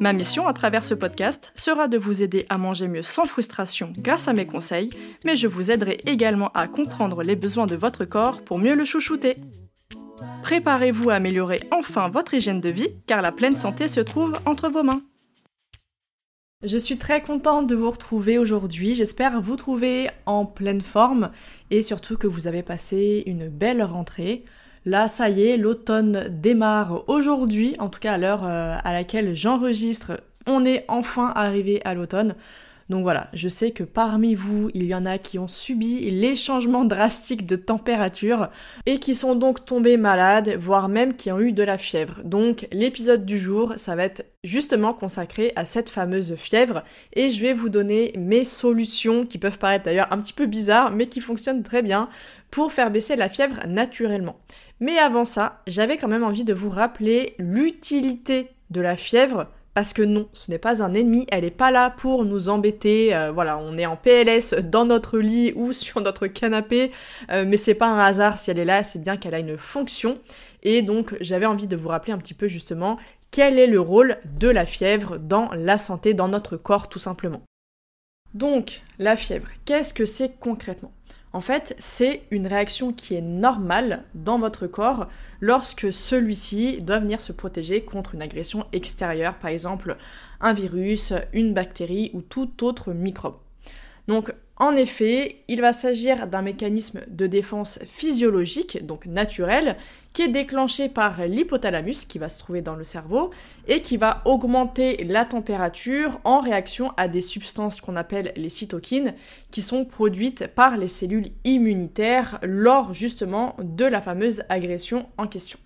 Ma mission à travers ce podcast sera de vous aider à manger mieux sans frustration grâce à mes conseils, mais je vous aiderai également à comprendre les besoins de votre corps pour mieux le chouchouter. Préparez-vous à améliorer enfin votre hygiène de vie car la pleine santé se trouve entre vos mains. Je suis très contente de vous retrouver aujourd'hui. J'espère vous trouver en pleine forme et surtout que vous avez passé une belle rentrée. Là, ça y est, l'automne démarre aujourd'hui, en tout cas à l'heure euh, à laquelle j'enregistre. On est enfin arrivé à l'automne. Donc voilà, je sais que parmi vous, il y en a qui ont subi les changements drastiques de température et qui sont donc tombés malades, voire même qui ont eu de la fièvre. Donc l'épisode du jour, ça va être justement consacré à cette fameuse fièvre et je vais vous donner mes solutions qui peuvent paraître d'ailleurs un petit peu bizarres mais qui fonctionnent très bien pour faire baisser la fièvre naturellement. Mais avant ça, j'avais quand même envie de vous rappeler l'utilité de la fièvre parce que non, ce n'est pas un ennemi, elle n'est pas là pour nous embêter. Euh, voilà, on est en PLS dans notre lit ou sur notre canapé, euh, mais c'est pas un hasard si elle est là, c'est bien qu'elle a une fonction. Et donc j'avais envie de vous rappeler un petit peu justement quel est le rôle de la fièvre dans la santé, dans notre corps tout simplement. Donc la fièvre, qu'est-ce que c'est concrètement? En fait, c'est une réaction qui est normale dans votre corps lorsque celui-ci doit venir se protéger contre une agression extérieure, par exemple un virus, une bactérie ou tout autre microbe. En effet, il va s'agir d'un mécanisme de défense physiologique, donc naturel, qui est déclenché par l'hypothalamus qui va se trouver dans le cerveau et qui va augmenter la température en réaction à des substances qu'on appelle les cytokines qui sont produites par les cellules immunitaires lors justement de la fameuse agression en question.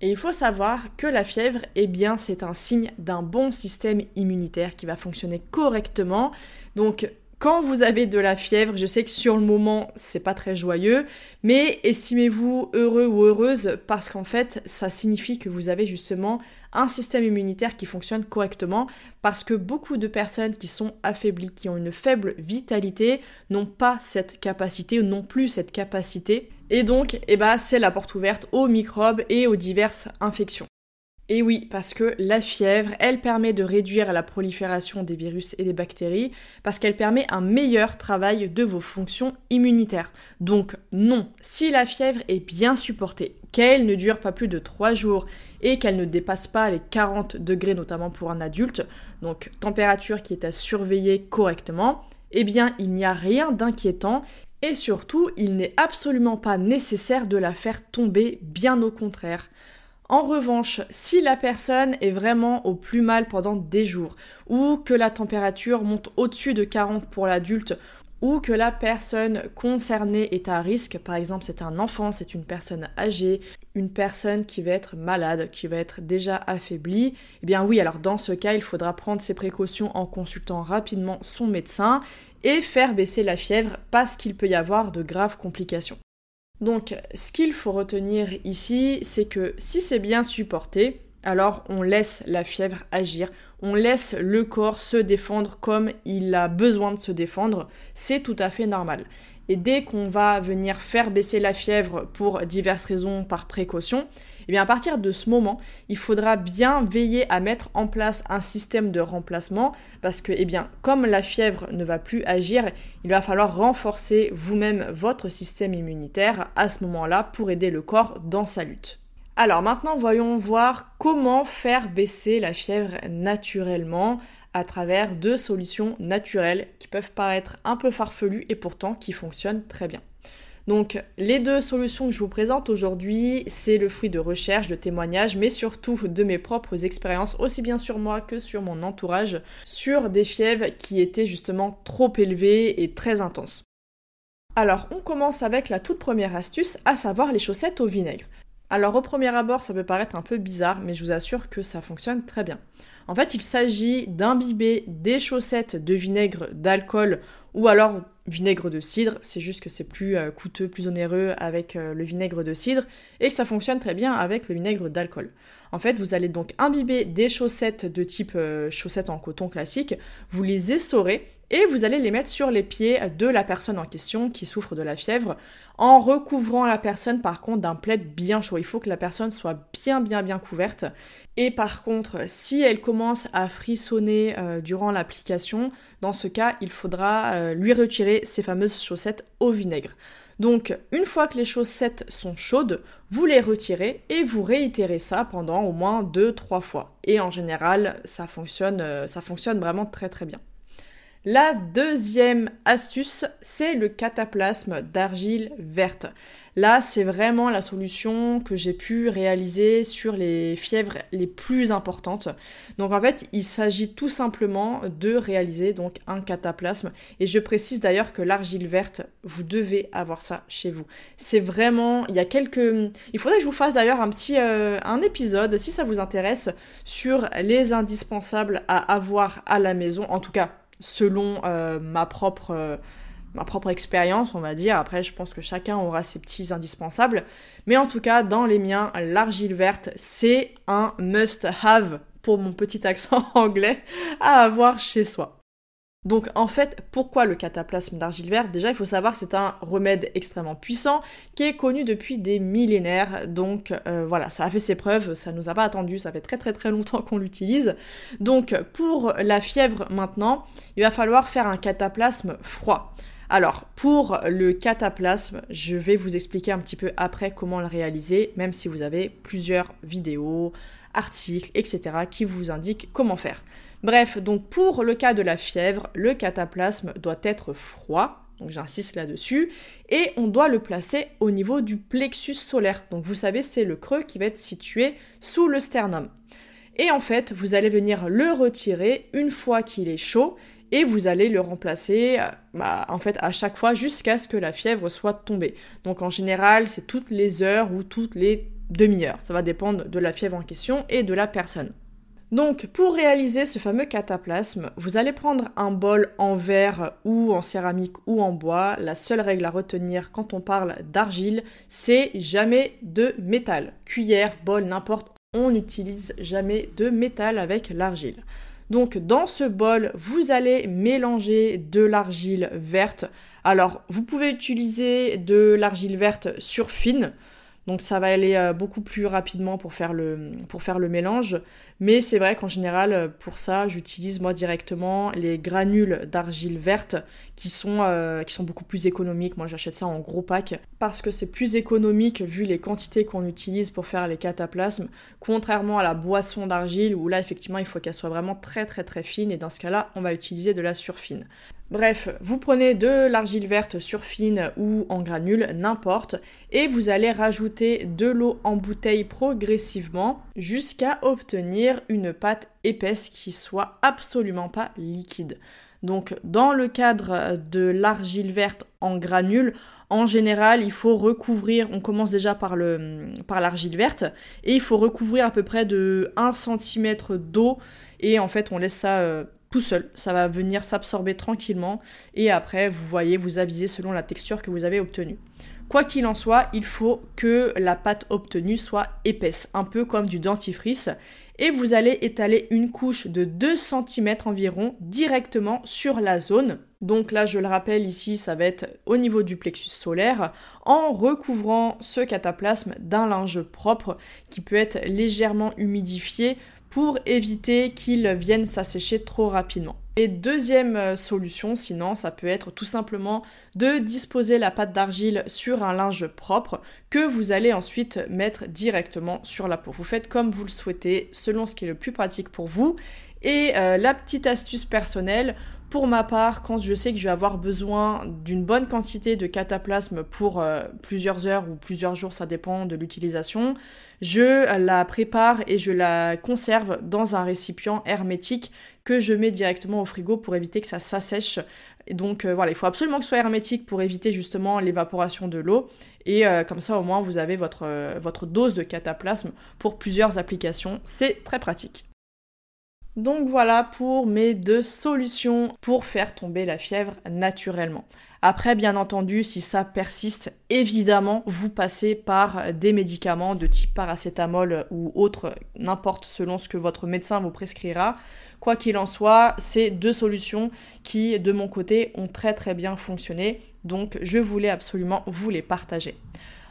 Et il faut savoir que la fièvre, eh bien, c'est un signe d'un bon système immunitaire qui va fonctionner correctement. Donc, quand vous avez de la fièvre, je sais que sur le moment, c'est pas très joyeux, mais estimez-vous heureux ou heureuse parce qu'en fait, ça signifie que vous avez justement un système immunitaire qui fonctionne correctement parce que beaucoup de personnes qui sont affaiblies, qui ont une faible vitalité, n'ont pas cette capacité ou non plus cette capacité. Et donc, eh ben, c'est la porte ouverte aux microbes et aux diverses infections. Et oui, parce que la fièvre, elle permet de réduire la prolifération des virus et des bactéries, parce qu'elle permet un meilleur travail de vos fonctions immunitaires. Donc non, si la fièvre est bien supportée, qu'elle ne dure pas plus de 3 jours et qu'elle ne dépasse pas les 40 degrés, notamment pour un adulte, donc température qui est à surveiller correctement, eh bien il n'y a rien d'inquiétant et surtout il n'est absolument pas nécessaire de la faire tomber, bien au contraire. En revanche, si la personne est vraiment au plus mal pendant des jours, ou que la température monte au-dessus de 40 pour l'adulte, ou que la personne concernée est à risque, par exemple c'est un enfant, c'est une personne âgée, une personne qui va être malade, qui va être déjà affaiblie, eh bien oui, alors dans ce cas, il faudra prendre ses précautions en consultant rapidement son médecin et faire baisser la fièvre parce qu'il peut y avoir de graves complications. Donc, ce qu'il faut retenir ici, c'est que si c'est bien supporté, alors on laisse la fièvre agir, on laisse le corps se défendre comme il a besoin de se défendre, c'est tout à fait normal. Et dès qu'on va venir faire baisser la fièvre pour diverses raisons par précaution, et eh bien à partir de ce moment, il faudra bien veiller à mettre en place un système de remplacement parce que eh bien comme la fièvre ne va plus agir, il va falloir renforcer vous-même votre système immunitaire à ce moment-là pour aider le corps dans sa lutte. Alors maintenant, voyons voir comment faire baisser la fièvre naturellement à travers deux solutions naturelles qui peuvent paraître un peu farfelues et pourtant qui fonctionnent très bien. Donc les deux solutions que je vous présente aujourd'hui, c'est le fruit de recherche, de témoignages, mais surtout de mes propres expériences, aussi bien sur moi que sur mon entourage, sur des fièvres qui étaient justement trop élevées et très intenses. Alors on commence avec la toute première astuce, à savoir les chaussettes au vinaigre. Alors au premier abord, ça peut paraître un peu bizarre, mais je vous assure que ça fonctionne très bien. En fait, il s'agit d'imbiber des chaussettes de vinaigre d'alcool ou alors vinaigre de cidre, c'est juste que c'est plus euh, coûteux, plus onéreux avec euh, le vinaigre de cidre et ça fonctionne très bien avec le vinaigre d'alcool. En fait, vous allez donc imbiber des chaussettes de type euh, chaussettes en coton classique, vous les essorez et vous allez les mettre sur les pieds de la personne en question qui souffre de la fièvre en recouvrant la personne par contre d'un plaid bien chaud. Il faut que la personne soit bien bien bien couverte. Et par contre, si elle commence à frissonner durant l'application, dans ce cas, il faudra lui retirer ces fameuses chaussettes au vinaigre. Donc, une fois que les chaussettes sont chaudes, vous les retirez et vous réitérez ça pendant au moins 2-3 fois. Et en général, ça fonctionne, euh, ça fonctionne vraiment très très bien. La deuxième astuce, c'est le cataplasme d'argile verte. Là, c'est vraiment la solution que j'ai pu réaliser sur les fièvres les plus importantes. Donc en fait, il s'agit tout simplement de réaliser donc un cataplasme. Et je précise d'ailleurs que l'argile verte, vous devez avoir ça chez vous. C'est vraiment, il y a quelques, il faudrait que je vous fasse d'ailleurs un petit, euh, un épisode si ça vous intéresse sur les indispensables à avoir à la maison. En tout cas selon euh, ma propre euh, ma propre expérience, on va dire. Après, je pense que chacun aura ses petits indispensables. Mais en tout cas, dans les miens, l'argile verte, c'est un must-have pour mon petit accent anglais à avoir chez soi. Donc en fait, pourquoi le cataplasme d'argile verte? Déjà, il faut savoir que c'est un remède extrêmement puissant qui est connu depuis des millénaires. Donc euh, voilà, ça a fait ses preuves, ça nous a pas attendu, ça fait très très très longtemps qu'on l'utilise. Donc pour la fièvre maintenant, il va falloir faire un cataplasme froid. Alors, pour le cataplasme, je vais vous expliquer un petit peu après comment le réaliser, même si vous avez plusieurs vidéos, articles, etc. qui vous indiquent comment faire. Bref, donc pour le cas de la fièvre, le cataplasme doit être froid, donc j'insiste là-dessus, et on doit le placer au niveau du plexus solaire. Donc vous savez, c'est le creux qui va être situé sous le sternum. Et en fait, vous allez venir le retirer une fois qu'il est chaud et vous allez le remplacer bah, en fait à chaque fois jusqu'à ce que la fièvre soit tombée. Donc en général, c'est toutes les heures ou toutes les demi-heures. Ça va dépendre de la fièvre en question et de la personne. Donc pour réaliser ce fameux cataplasme, vous allez prendre un bol en verre ou en céramique ou en bois. La seule règle à retenir quand on parle d'argile, c'est jamais de métal. Cuillère, bol, n'importe, on n'utilise jamais de métal avec l'argile. Donc dans ce bol, vous allez mélanger de l'argile verte. Alors vous pouvez utiliser de l'argile verte sur fine. Donc ça va aller euh, beaucoup plus rapidement pour faire le, mélange. Mais c'est vrai qu'en général, euh, pour ça, j'utilise moi directement les granules d'argile verte qui sont, euh, qui sont beaucoup plus économiques. Moi j'achète ça en gros pack parce que c'est plus économique vu les quantités qu'on utilise pour faire les cataplasmes. Contrairement à la boisson d'argile où là effectivement il faut qu'elle soit vraiment très très très fine et dans ce cas-là on va utiliser de la surfine. Bref, vous prenez de l'argile verte surfine ou en granule, n'importe, et vous allez rajouter de l'eau en bouteille progressivement jusqu'à obtenir une pâte épaisse qui soit absolument pas liquide. Donc dans le cadre de l'argile verte en granule, en général, il faut recouvrir, on commence déjà par l'argile verte, et il faut recouvrir à peu près de 1 cm d'eau, et en fait on laisse ça euh, tout seul. Ça va venir s'absorber tranquillement et après, vous voyez, vous avisez selon la texture que vous avez obtenue. Quoi qu'il en soit, il faut que la pâte obtenue soit épaisse, un peu comme du dentifrice. Et vous allez étaler une couche de 2 cm environ directement sur la zone. Donc là, je le rappelle ici, ça va être au niveau du plexus solaire, en recouvrant ce cataplasme d'un linge propre qui peut être légèrement humidifié pour éviter qu'ils viennent s'assécher trop rapidement. Et deuxième euh, solution, sinon, ça peut être tout simplement de disposer la pâte d'argile sur un linge propre que vous allez ensuite mettre directement sur la peau. Vous faites comme vous le souhaitez, selon ce qui est le plus pratique pour vous. Et euh, la petite astuce personnelle, Pour ma part, quand je sais que je vais avoir besoin d'une bonne quantité de cataplasme pour euh, plusieurs heures ou plusieurs jours, ça dépend de l'utilisation, je la prépare et je la conserve dans un récipient hermétique que je mets directement au frigo pour éviter que ça s'assèche. Donc euh, voilà, il faut absolument que ce soit hermétique pour éviter justement l'évaporation de l'eau. Et euh, comme ça au moins vous avez votre, votre dose de cataplasme pour plusieurs applications. C'est très pratique. Donc voilà pour mes deux solutions pour faire tomber la fièvre naturellement. Après, bien entendu, si ça persiste, évidemment, vous passez par des médicaments de type paracétamol ou autre, n'importe selon ce que votre médecin vous prescrira. Quoi qu'il en soit, c'est deux solutions qui, de mon côté, ont très très bien fonctionné. Donc, je voulais absolument vous les partager.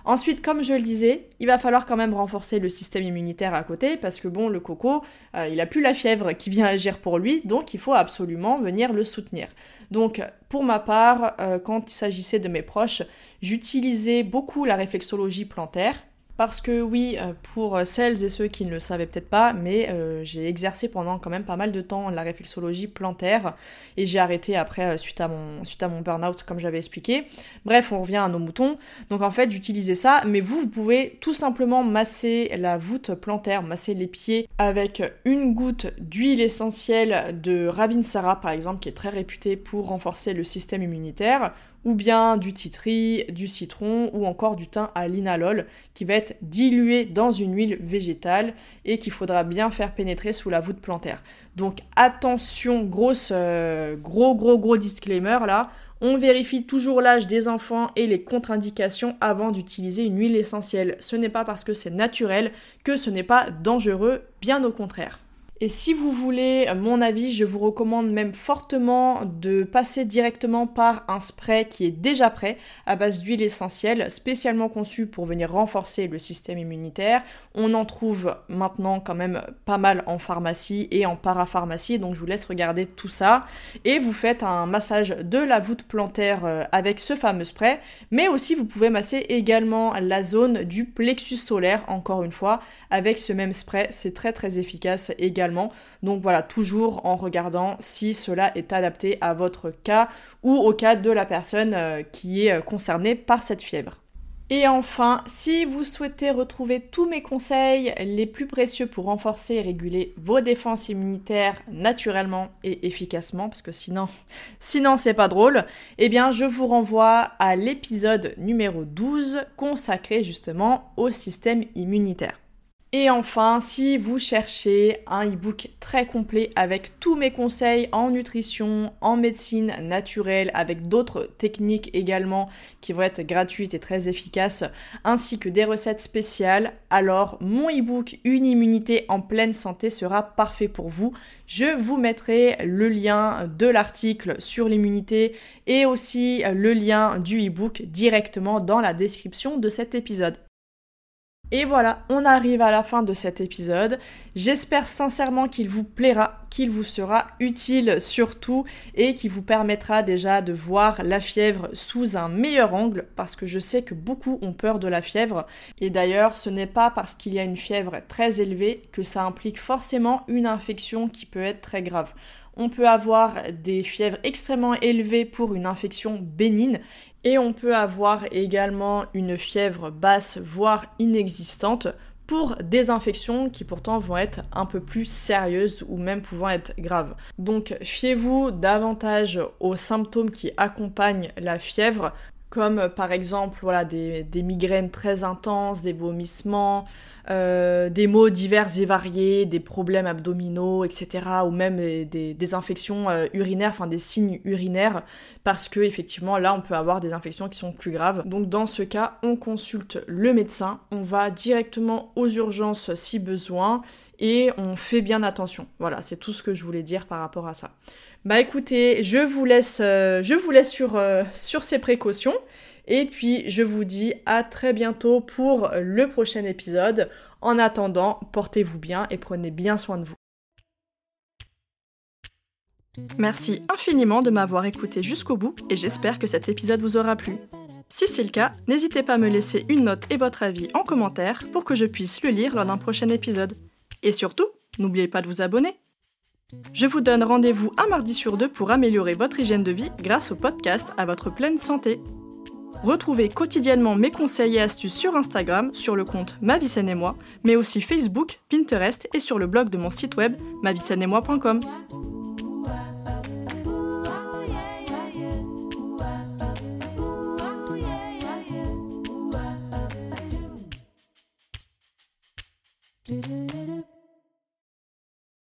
Ensuite, comme je le disais, il va falloir quand même renforcer le système immunitaire à côté parce que bon, le coco, euh, il a plus la fièvre qui vient agir pour lui, donc il faut absolument venir le soutenir. Donc, pour ma part, euh, quand il s'agissait de mes proches, j'utilisais beaucoup la réflexologie plantaire parce que oui, euh, pour celles et ceux qui ne le savaient peut-être pas, mais euh, j'ai exercé pendant quand même pas mal de temps la réflexologie plantaire et j'ai arrêté après euh, suite à mon, suite à mon burn-out comme j'avais expliqué. Bref, on revient à nos moutons. Donc en fait, j'utilisais ça, mais vous, vous pouvez tout simplement masser la voûte plantaire, masser les pieds avec une goutte d'huile essentielle de Ravinsara par exemple, qui est très réputée pour renforcer le système immunitaire ou bien du titri, du citron ou encore du thym à linalol qui va être dilué dans une huile végétale et qu'il faudra bien faire pénétrer sous la voûte plantaire. Donc attention, grosse, euh, gros gros gros disclaimer là, on vérifie toujours l'âge des enfants et les contre-indications avant d'utiliser une huile essentielle. Ce n'est pas parce que c'est naturel que ce n'est pas dangereux, bien au contraire. Et si vous voulez mon avis, je vous recommande même fortement de passer directement par un spray qui est déjà prêt à base d'huile essentielle, spécialement conçu pour venir renforcer le système immunitaire. On en trouve maintenant quand même pas mal en pharmacie et en parapharmacie, donc je vous laisse regarder tout ça. Et vous faites un massage de la voûte plantaire euh, avec ce fameux spray, mais aussi vous pouvez masser également la zone du plexus solaire, encore une fois, avec ce même spray. C'est très très efficace également donc voilà, toujours en regardant si cela est adapté à votre cas ou au cas de la personne euh, qui est euh, concernée par cette fièvre. Et enfin, si vous souhaitez retrouver tous mes conseils les plus précieux pour renforcer et réguler vos défenses immunitaires naturellement et efficacement, parce que sinon, sinon c'est pas drôle, eh bien je vous renvoie à l'épisode numéro 12 consacré justement au système immunitaire. Et enfin, si vous cherchez un e-book très complet avec tous mes conseils en nutrition, en médecine naturelle, avec d'autres techniques également qui vont être gratuites et très efficaces, ainsi que des recettes spéciales, alors mon e-book Une immunité en pleine santé sera parfait pour vous. Je vous mettrai le lien de l'article sur l'immunité et aussi le lien du e-book directement dans la description de cet épisode. Et voilà, on arrive à la fin de cet épisode. J'espère sincèrement qu'il vous plaira, qu'il vous sera utile surtout et qu'il vous permettra déjà de voir la fièvre sous un meilleur angle parce que je sais que beaucoup ont peur de la fièvre. Et d'ailleurs, ce n'est pas parce qu'il y a une fièvre très élevée que ça implique forcément une infection qui peut être très grave. On peut avoir des fièvres extrêmement élevées pour une infection bénigne et on peut avoir également une fièvre basse, voire inexistante, pour des infections qui pourtant vont être un peu plus sérieuses ou même pouvant être graves. Donc fiez-vous davantage aux symptômes qui accompagnent la fièvre comme euh, par exemple voilà, des, migraines très intenses, des vomissements, euh, des maux divers et variés, des problèmes abdominaux, etc. ou même des, infections euh, urinaires, enfin des signes urinaires, parce que effectivement là on peut avoir des infections qui sont plus graves. Donc dans ce cas, on consulte le médecin, on va directement aux urgences si besoin et on fait bien attention. Voilà, c'est tout ce que je voulais dire par rapport à ça. Bah écoutez, je vous laisse, euh, sur, euh, sur ces précautions. Et puis je vous dis à très bientôt pour le prochain épisode. En attendant, portez-vous bien et prenez bien soin de vous. Merci infiniment de m'avoir écouté jusqu'au bout et j'espère que cet épisode vous aura plu. Si c'est le cas, n'hésitez pas à me laisser une note et votre avis en commentaire pour que je puisse le lire lors d'un prochain épisode. Et surtout, n'oubliez pas de vous abonner. Je vous donne rendez-vous un mardi sur deux pour améliorer votre hygiène de vie grâce au podcast à votre pleine santé. Retrouvez quotidiennement mes conseils et astuces sur Instagram, sur le compte Ma et moi, mais aussi Facebook, Pinterest et sur le blog de mon site web moi.com. Do do.